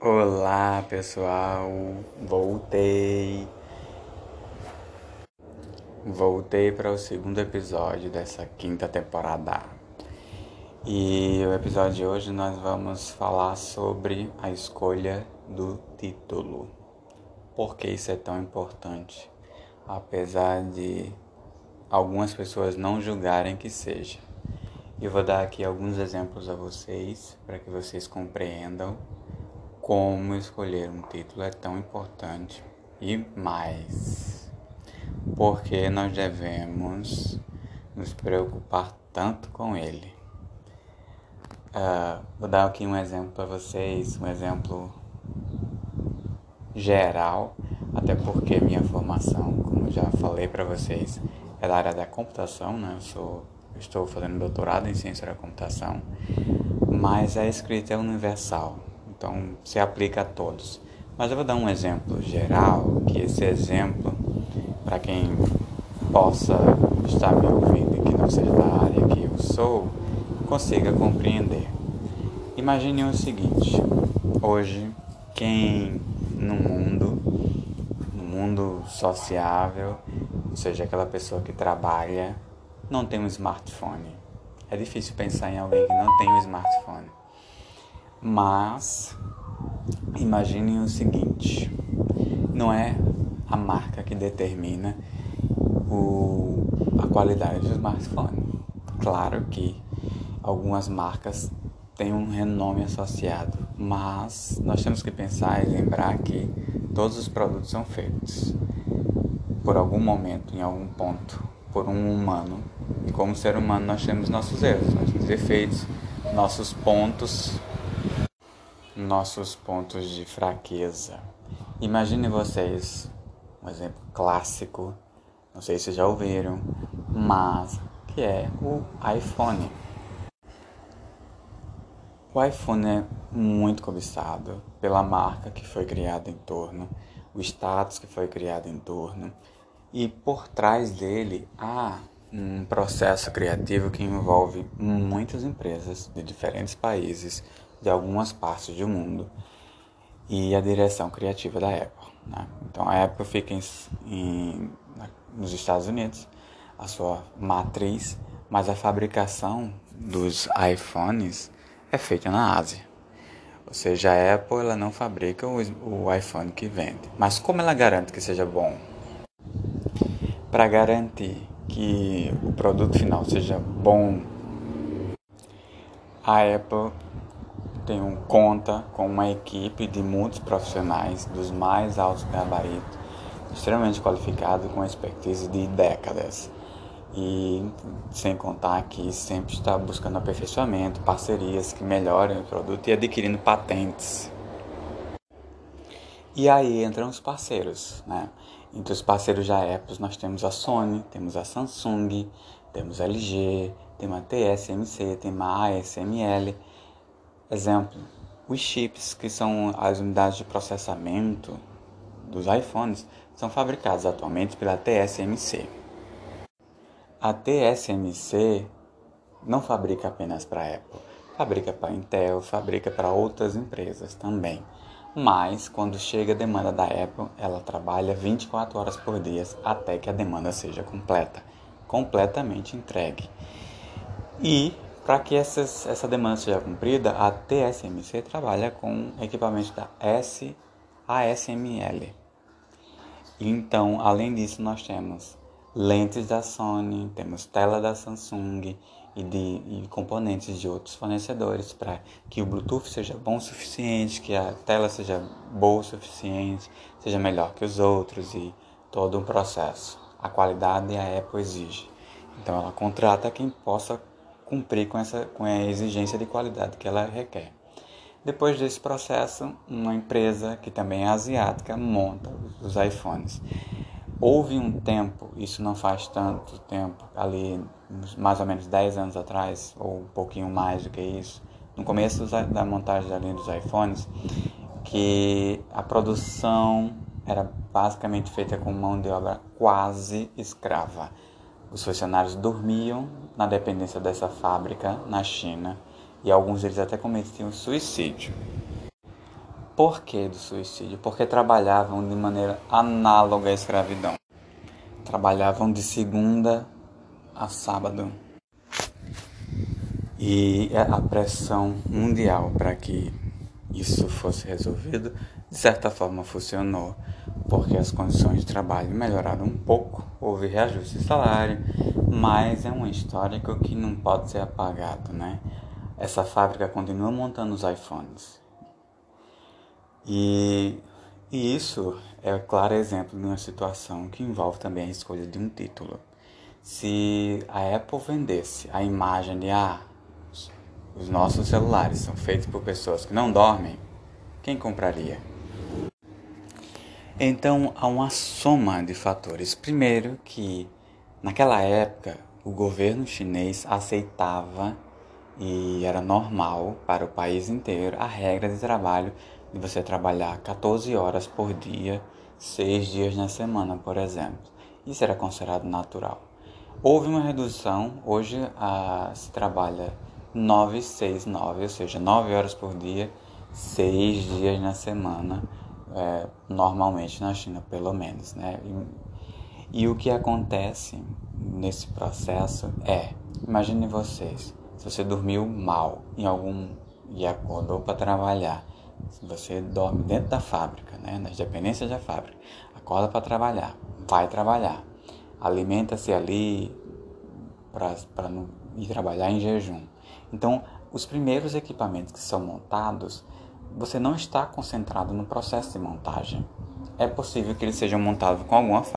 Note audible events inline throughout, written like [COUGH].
Olá pessoal, voltei. Voltei para o segundo episódio dessa quinta temporada. E o episódio de hoje nós vamos falar sobre a escolha do título. Por que isso é tão importante? Apesar de algumas pessoas não julgarem que seja. Eu vou dar aqui alguns exemplos a vocês para que vocês compreendam como escolher um título é tão importante e mais, porque nós devemos nos preocupar tanto com ele. Uh, vou dar aqui um exemplo para vocês, um exemplo geral, até porque minha formação, como já falei para vocês, é da área da computação, né? Eu sou, estou fazendo doutorado em ciência da computação, mas a escrita é universal então se aplica a todos. Mas eu vou dar um exemplo geral, que esse exemplo, para quem possa estar me ouvindo que não seja da área que eu sou, consiga compreender. Imagine o seguinte: hoje, quem no mundo, no mundo sociável, ou seja, aquela pessoa que trabalha, não tem um smartphone. É difícil pensar em alguém que não tem um smartphone. Mas imaginem o seguinte: não é a marca que determina o, a qualidade do smartphone. Claro que algumas marcas têm um renome associado, mas nós temos que pensar e lembrar que todos os produtos são feitos por algum momento, em algum ponto, por um humano. E como ser humano, nós temos nossos erros, nossos defeitos, nossos pontos nossos pontos de fraqueza. Imagine vocês, um exemplo clássico, não sei se já ouviram, mas que é o iPhone. O iPhone é muito cobiçado pela marca que foi criada em torno, o status que foi criado em torno, e por trás dele há um processo criativo que envolve muitas empresas de diferentes países de algumas partes do mundo e a direção criativa da Apple. Né? Então a Apple fica em, em, nos Estados Unidos, a sua matriz, mas a fabricação dos iPhones é feita na Ásia. Ou seja, a Apple ela não fabrica o, o iPhone que vende. Mas como ela garante que seja bom? Para garantir que o produto final seja bom, a Apple um, conta com uma equipe de muitos profissionais dos mais altos gabaritos, extremamente qualificado com expertise de décadas. E sem contar que sempre está buscando aperfeiçoamento, parcerias que melhorem o produto e adquirindo patentes. E aí entram os parceiros, né? Entre os parceiros da Apple nós temos a Sony, temos a Samsung, temos a LG, temos a TSMC, temos a ASML Exemplo, os chips, que são as unidades de processamento dos iPhones, são fabricados atualmente pela TSMC. A TSMC não fabrica apenas para a Apple, fabrica para a Intel, fabrica para outras empresas também. Mas quando chega a demanda da Apple, ela trabalha 24 horas por dia até que a demanda seja completa, completamente entregue. E para que essas, essa demanda seja cumprida, a TSMC trabalha com equipamentos da ASML. Então, além disso, nós temos lentes da Sony, temos tela da Samsung e, de, e componentes de outros fornecedores para que o Bluetooth seja bom o suficiente, que a tela seja boa o suficiente, seja melhor que os outros e todo um processo. A qualidade a Apple exige. Então ela contrata quem possa cumprir com, essa, com a exigência de qualidade que ela requer. Depois desse processo, uma empresa que também é asiática monta os iPhones. Houve um tempo, isso não faz tanto tempo, ali mais ou menos 10 anos atrás, ou um pouquinho mais do que isso, no começo da montagem da linha dos iPhones, que a produção era basicamente feita com mão de obra quase escrava. Os funcionários dormiam na dependência dessa fábrica na China e alguns deles até cometiam suicídio. porquê do suicídio? Porque trabalhavam de maneira análoga à escravidão. Trabalhavam de segunda a sábado. E a pressão mundial para que isso fosse resolvido, de certa forma funcionou, porque as condições de trabalho melhoraram um pouco, houve reajuste de salário, mas é um histórico que não pode ser apagado, né? Essa fábrica continua montando os iPhones. E, e isso é claro exemplo de uma situação que envolve também a escolha de um título. Se a Apple vendesse a imagem de ah, os nossos celulares são feitos por pessoas que não dormem, quem compraria? Então há uma soma de fatores. Primeiro, que naquela época o governo chinês aceitava e era normal para o país inteiro a regra de trabalho de você trabalhar 14 horas por dia, 6 dias na semana, por exemplo. Isso era considerado natural. Houve uma redução, hoje a, se trabalha 9, 6, 9, ou seja, 9 horas por dia, 6 dias na semana, é, normalmente na China, pelo menos. Né? E, e o que acontece nesse processo é, imagine vocês, se você dormiu mal em algum e acordou para trabalhar, você dorme dentro da fábrica, né, nas dependências da fábrica, acorda para trabalhar, vai trabalhar, alimenta-se ali para ir trabalhar em jejum. Então, os primeiros equipamentos que são montados, você não está concentrado no processo de montagem. É possível que eles sejam montados com alguma falha.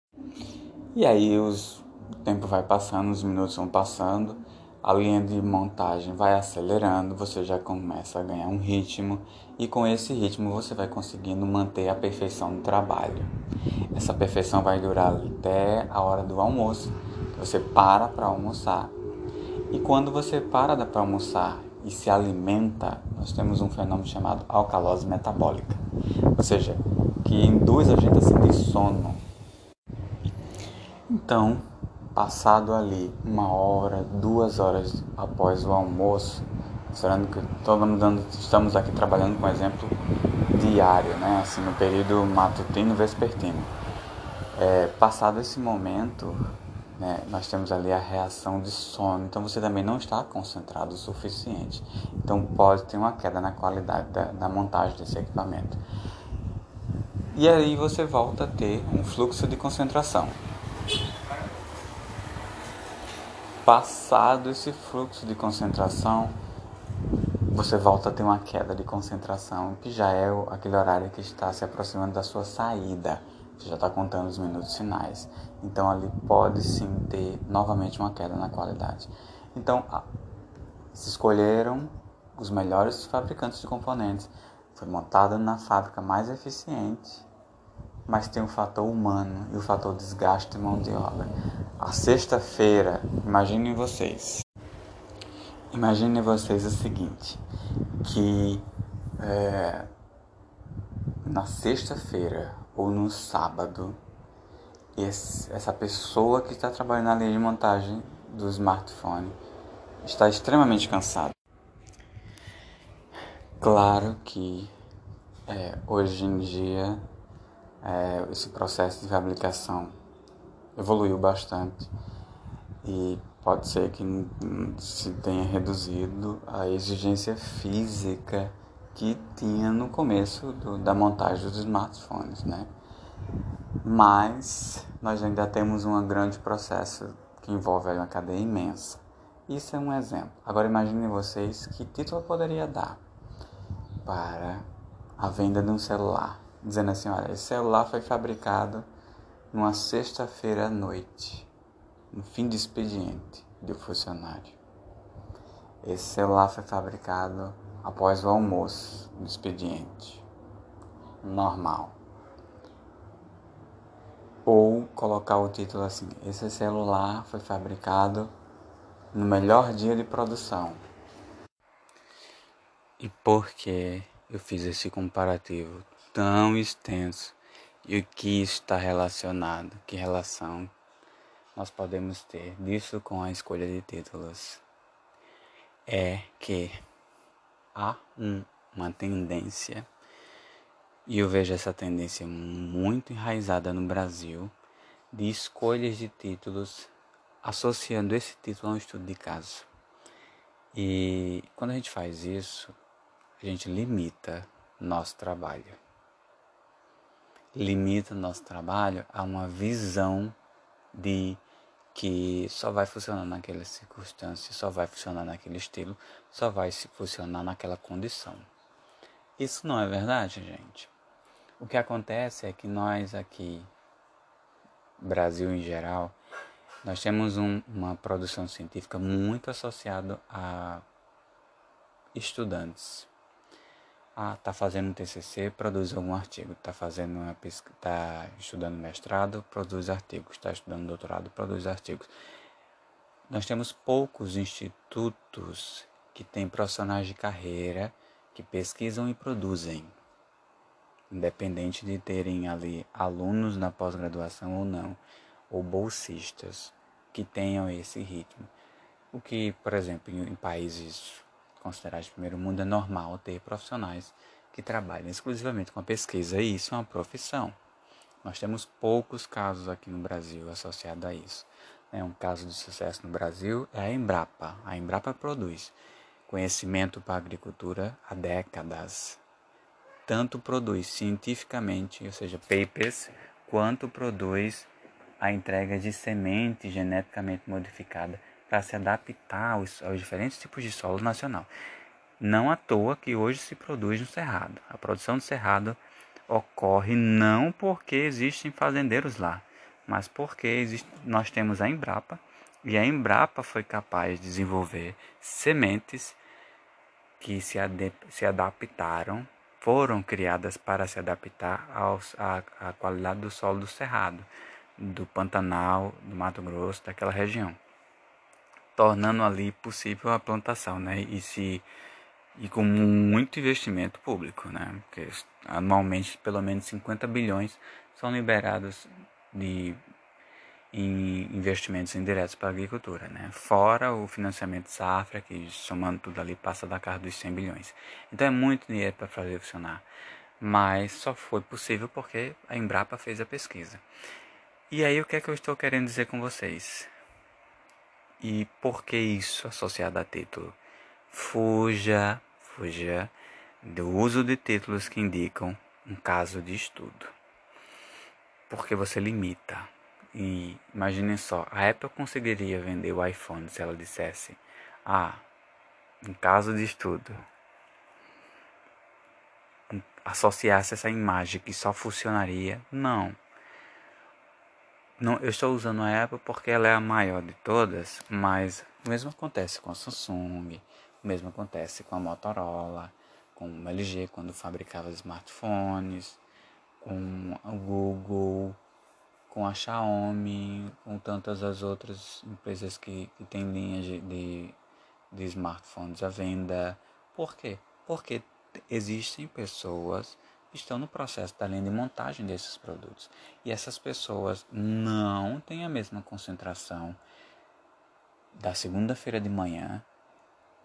E aí os, o tempo vai passando, os minutos vão passando, a linha de montagem vai acelerando, você já começa a ganhar um ritmo e com esse ritmo você vai conseguindo manter a perfeição do trabalho. Essa perfeição vai durar até a hora do almoço. Você para para almoçar e quando você para para almoçar e se alimenta, nós temos um fenômeno chamado alcalose metabólica, ou seja, que induz a gente a sentir sono. Então, passado ali uma hora, duas horas após o almoço, considerando que estamos aqui trabalhando com exemplo diário, né? assim no período matutino vespertino. É, passado esse momento, né, nós temos ali a reação de sono, então você também não está concentrado o suficiente. Então pode ter uma queda na qualidade da, da montagem desse equipamento. E aí você volta a ter um fluxo de concentração. Passado esse fluxo de concentração, você volta a ter uma queda de concentração, que já é aquele horário que está se aproximando da sua saída. Você já está contando os minutos finais. Então ali pode sim ter novamente uma queda na qualidade. Então se escolheram os melhores fabricantes de componentes. Foi montada na fábrica mais eficiente, mas tem o fator humano e o fator desgaste de mão de obra. A sexta-feira, imaginem vocês. Imaginem vocês o seguinte, que é, na sexta-feira ou no sábado esse, essa pessoa que está trabalhando na linha de montagem do smartphone está extremamente cansada. Claro que é, hoje em dia é, esse processo de fabricação evoluiu bastante e pode ser que se tenha reduzido a exigência física que tinha no começo do, da montagem dos smartphones, né? mas nós ainda temos um grande processo que envolve uma cadeia imensa. Isso é um exemplo. Agora imaginem vocês que título poderia dar para a venda de um celular, dizendo assim, olha, esse celular foi fabricado numa sexta-feira à noite, no fim de expediente do funcionário. Esse celular foi fabricado após o almoço do expediente normal. Ou colocar o título assim: Esse celular foi fabricado no melhor dia de produção. E por que eu fiz esse comparativo tão extenso e o que está relacionado? Que relação nós podemos ter disso com a escolha de títulos? É que há um, uma tendência E eu vejo essa tendência muito enraizada no Brasil de escolhas de títulos associando esse título a um estudo de caso. E quando a gente faz isso, a gente limita nosso trabalho. Limita nosso trabalho a uma visão de que só vai funcionar naquela circunstância, só vai funcionar naquele estilo, só vai funcionar naquela condição. Isso não é verdade, gente. O que acontece é que nós aqui, Brasil em geral, nós temos um, uma produção científica muito associada a estudantes. Ah, tá fazendo TCC, produz algum artigo. Tá fazendo uma pesquisa, tá estudando mestrado, produz artigos. Está estudando doutorado, produz artigos. Nós temos poucos institutos que têm profissionais de carreira que pesquisam e produzem, independente de terem ali alunos na pós-graduação ou não ou bolsistas que tenham esse ritmo. O que, por exemplo, em, países considerados de primeiro mundo é normal ter profissionais que trabalham exclusivamente com a pesquisa e isso é uma profissão. Nós temos poucos casos aqui no Brasil associados a isso. É um caso de sucesso no Brasil é a Embrapa. A Embrapa produz conhecimento para a agricultura há décadas. Tanto produz cientificamente, ou seja, papers, quanto produz a entrega de semente geneticamente modificada para se adaptar aos, aos, diferentes tipos de solo nacional. Não à toa que hoje se produz no cerrado. A produção do cerrado ocorre não porque existem fazendeiros lá, mas porque existe, nós temos a Embrapa e a Embrapa foi capaz de desenvolver sementes que se, ad, se adaptaram, foram criadas para se adaptar aos, à, à qualidade do solo do cerrado do Pantanal, do Mato Grosso, daquela região, tornando ali possível a plantação, né? E se e com muito investimento público, né? Porque anualmente pelo menos 50 bilhões são liberados de em investimentos indiretos para a agricultura, né? Fora o financiamento safra, que somando tudo ali passa da casa dos 100 bilhões. Então é muito dinheiro para fazer funcionar. Mas só foi possível porque a Embrapa fez a pesquisa. E aí o que é que eu estou querendo dizer com vocês? E por que isso associado a título? Fuja, fuja do uso de títulos que indicam um caso de estudo. Porque você limita. E imaginem só, a Apple conseguiria vender o iPhone se ela dissesse: "Ah, um caso de estudo". Associasse essa imagem que só funcionaria? Não não, eu estou usando a Apple porque ela é a maior de todas, mas o mesmo acontece com a Samsung, o mesmo acontece com a Motorola, com o LG quando fabricava smartphones, com o Google, com a Xiaomi, com tantas as outras empresas que, que têm linhas de, de, de smartphones à venda. Por quê? Porque existem pessoas estão no processo da linha de montagem desses produtos. E essas pessoas não têm a mesma concentração da segunda-feira de manhã,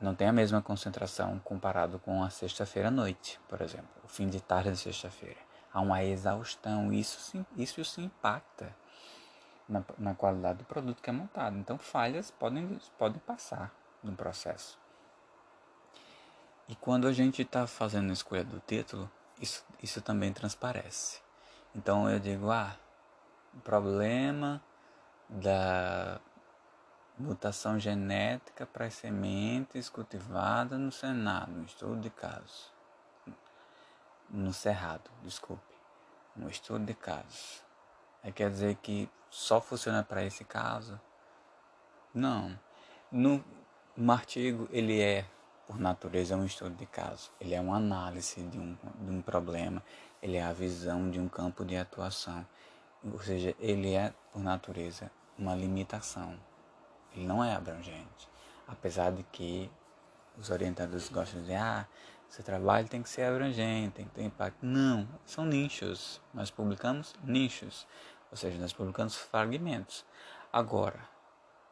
não tem a mesma concentração comparado com a sexta-feira à noite, por exemplo, o fim de tarde de sexta-feira. Há uma exaustão, isso, isso se impacta na, na qualidade do produto que é montado. Então, falhas podem, podem passar no processo. E quando a gente está fazendo a escolha do título, isso, isso também transparece. Então eu digo, ah, o problema da mutação genética para as sementes cultivadas no Senado, no estudo de casos. No Cerrado, desculpe. No estudo de casos. Aí quer dizer que só funciona para esse caso? Não. No, artigo ele é por natureza, é um estudo de caso. Ele é uma análise de um, de um problema, ele é a visão de um campo de atuação. Ou seja, ele é, por natureza, uma limitação. Ele não é abrangente. Apesar de que os orientadores gostam de dizer, ah, seu trabalho tem que ser abrangente, tem que ter impacto. Não, são nichos. Nós publicamos nichos. Ou seja, nós publicamos fragmentos. Agora,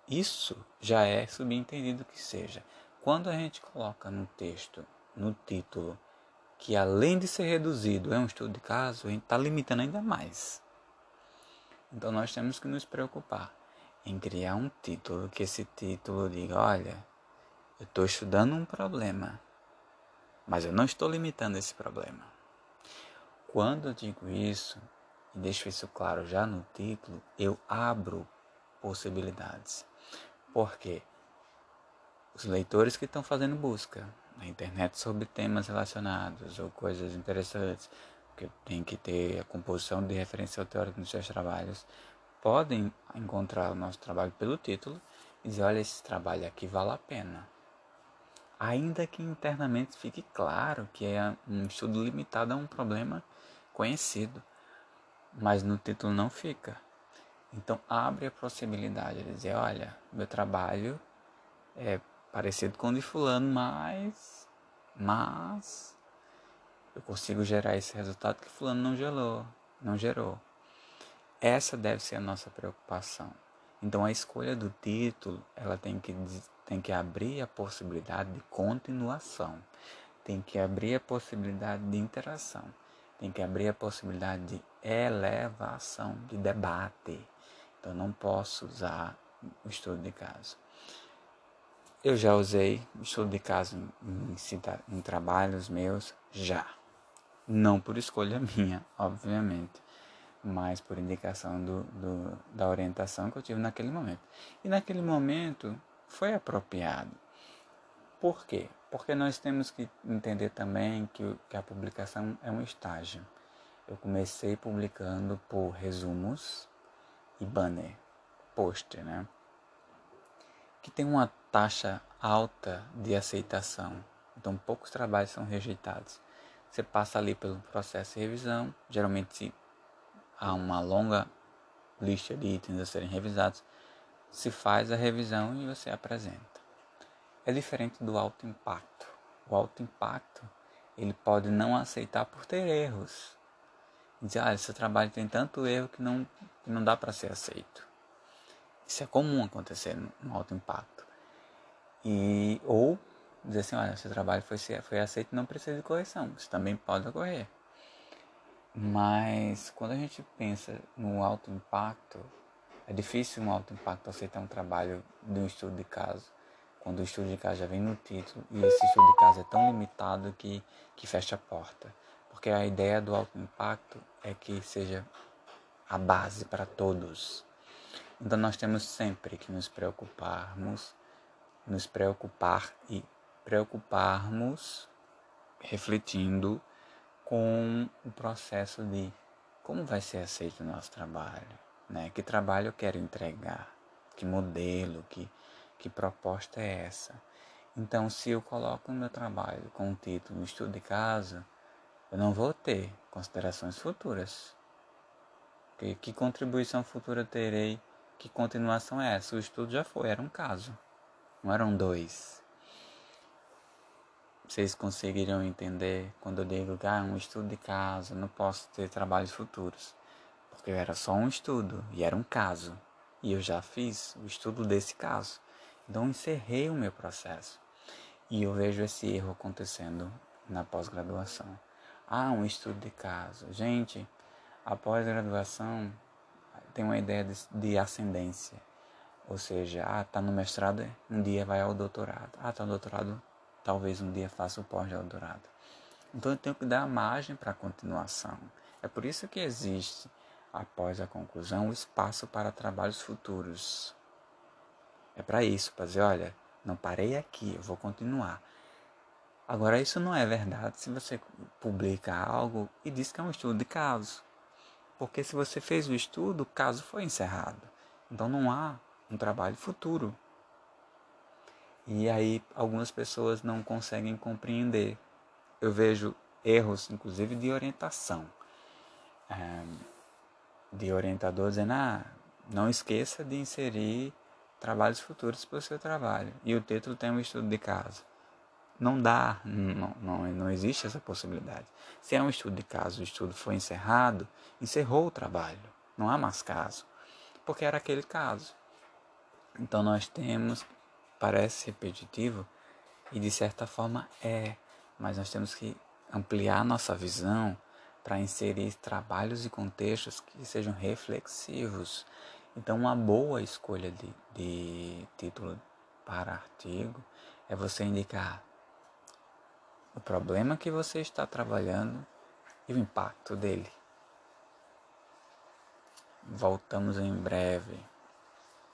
isso já é subentendido que seja quando a gente coloca no texto, no título, que além de ser reduzido é um estudo de caso, a gente está limitando ainda mais. Então nós temos que nos preocupar em criar um título, que esse título diga, olha, eu estou estudando um problema, mas eu não estou limitando esse problema. Quando eu digo isso, e deixo isso claro já no título, eu abro possibilidades. Porque os leitores que estão fazendo busca na internet sobre temas relacionados ou coisas interessantes, que tem que ter a composição de referencial teórico nos seus trabalhos, podem encontrar o nosso trabalho pelo título e dizer, olha, esse trabalho aqui vale a pena. Ainda que internamente fique claro que é um estudo limitado a um problema conhecido, mas no título não fica. Então abre a possibilidade de dizer, olha, meu trabalho é parecido com o de fulano, mas mas eu consigo gerar esse resultado que fulano não gerou, não gerou. Essa deve ser a nossa preocupação. Então a escolha do título, ela tem que tem que abrir a possibilidade de continuação, tem que abrir a possibilidade de interação, tem que abrir a possibilidade de elevação, de debate. Então não posso usar o estudo de caso. Eu já usei estudo de caso em, em, em trabalhos meus, já. Não por escolha [LAUGHS] minha, obviamente, mas por indicação do, do, da orientação que eu tive naquele momento. E naquele momento foi apropriado. Por quê? Porque nós temos que entender também que, que a publicação é um estágio. Eu comecei publicando por resumos e banner, pôster, né? Que tem uma taxa alta de aceitação. Então poucos trabalhos são rejeitados. Você passa ali pelo processo de revisão, geralmente há uma longa lista de itens a serem revisados. Se faz a revisão e você apresenta. É diferente do alto impacto. O alto impacto ele pode não aceitar por ter erros. Dizer, ah, esse trabalho tem tanto erro que não, que não dá para ser aceito. Isso é comum acontecer no alto impacto. E, ou dizer assim, olha, seu trabalho foi, foi aceito e não precisa de correção. Isso também pode ocorrer. Mas quando a gente pensa no alto impacto, é difícil um alto impacto aceitar um trabalho de um estudo de caso, quando o estudo de caso já vem no título e esse estudo de caso é tão limitado que, que fecha a porta. Porque a ideia do alto impacto é que seja a base para todos. Então nós temos sempre que nos preocuparmos, nos preocupar e preocuparmos refletindo com o processo de como vai ser aceito o nosso trabalho, né? Que trabalho eu quero entregar, que modelo, que, que proposta é essa. Então, se eu coloco o meu trabalho com o título Estudo de Caso, eu não vou ter considerações futuras. Que, que contribuição futura terei? Que continuação é essa? O estudo já foi, era um caso, não eram dois vocês conseguiriam entender quando eu digo que ah, um estudo de caso, não posso ter trabalhos futuros. Porque era só um estudo e era um caso. E eu já fiz o estudo desse caso. Então encerrei o meu processo. E eu vejo esse erro acontecendo na pós-graduação. Ah, um estudo de caso. Gente, a pós-graduação tem uma ideia de, de ascendência. Ou seja, ah, tá no mestrado, um dia vai ao doutorado. Ah, tá no doutorado, talvez um dia faça o pós-doutorado. Então eu tenho que dar margem para a continuação. É por isso que existe, após a conclusão, o espaço para trabalhos futuros. É para isso, para dizer, olha, não parei aqui, eu vou continuar. Agora, isso não é verdade se você publica algo e diz que é um estudo de caso. Porque se você fez o estudo, o caso foi encerrado. Então não há um trabalho futuro. E aí algumas pessoas não conseguem compreender. Eu vejo erros, inclusive de orientação, de orientador dizendo: ah, não esqueça de inserir trabalhos futuros para o seu trabalho. E o título tem um estudo de caso. Não dá, não, não, não existe essa possibilidade. Se é um estudo de caso, o estudo foi encerrado, encerrou o trabalho. Não há mais caso, porque era aquele caso. Então nós temos parece repetitivo e de certa forma é, mas nós temos que ampliar nossa visão para inserir trabalhos e contextos que sejam reflexivos. Então, uma boa escolha de, de título para artigo é você indicar o problema que você está trabalhando e o impacto dele. Voltamos em breve.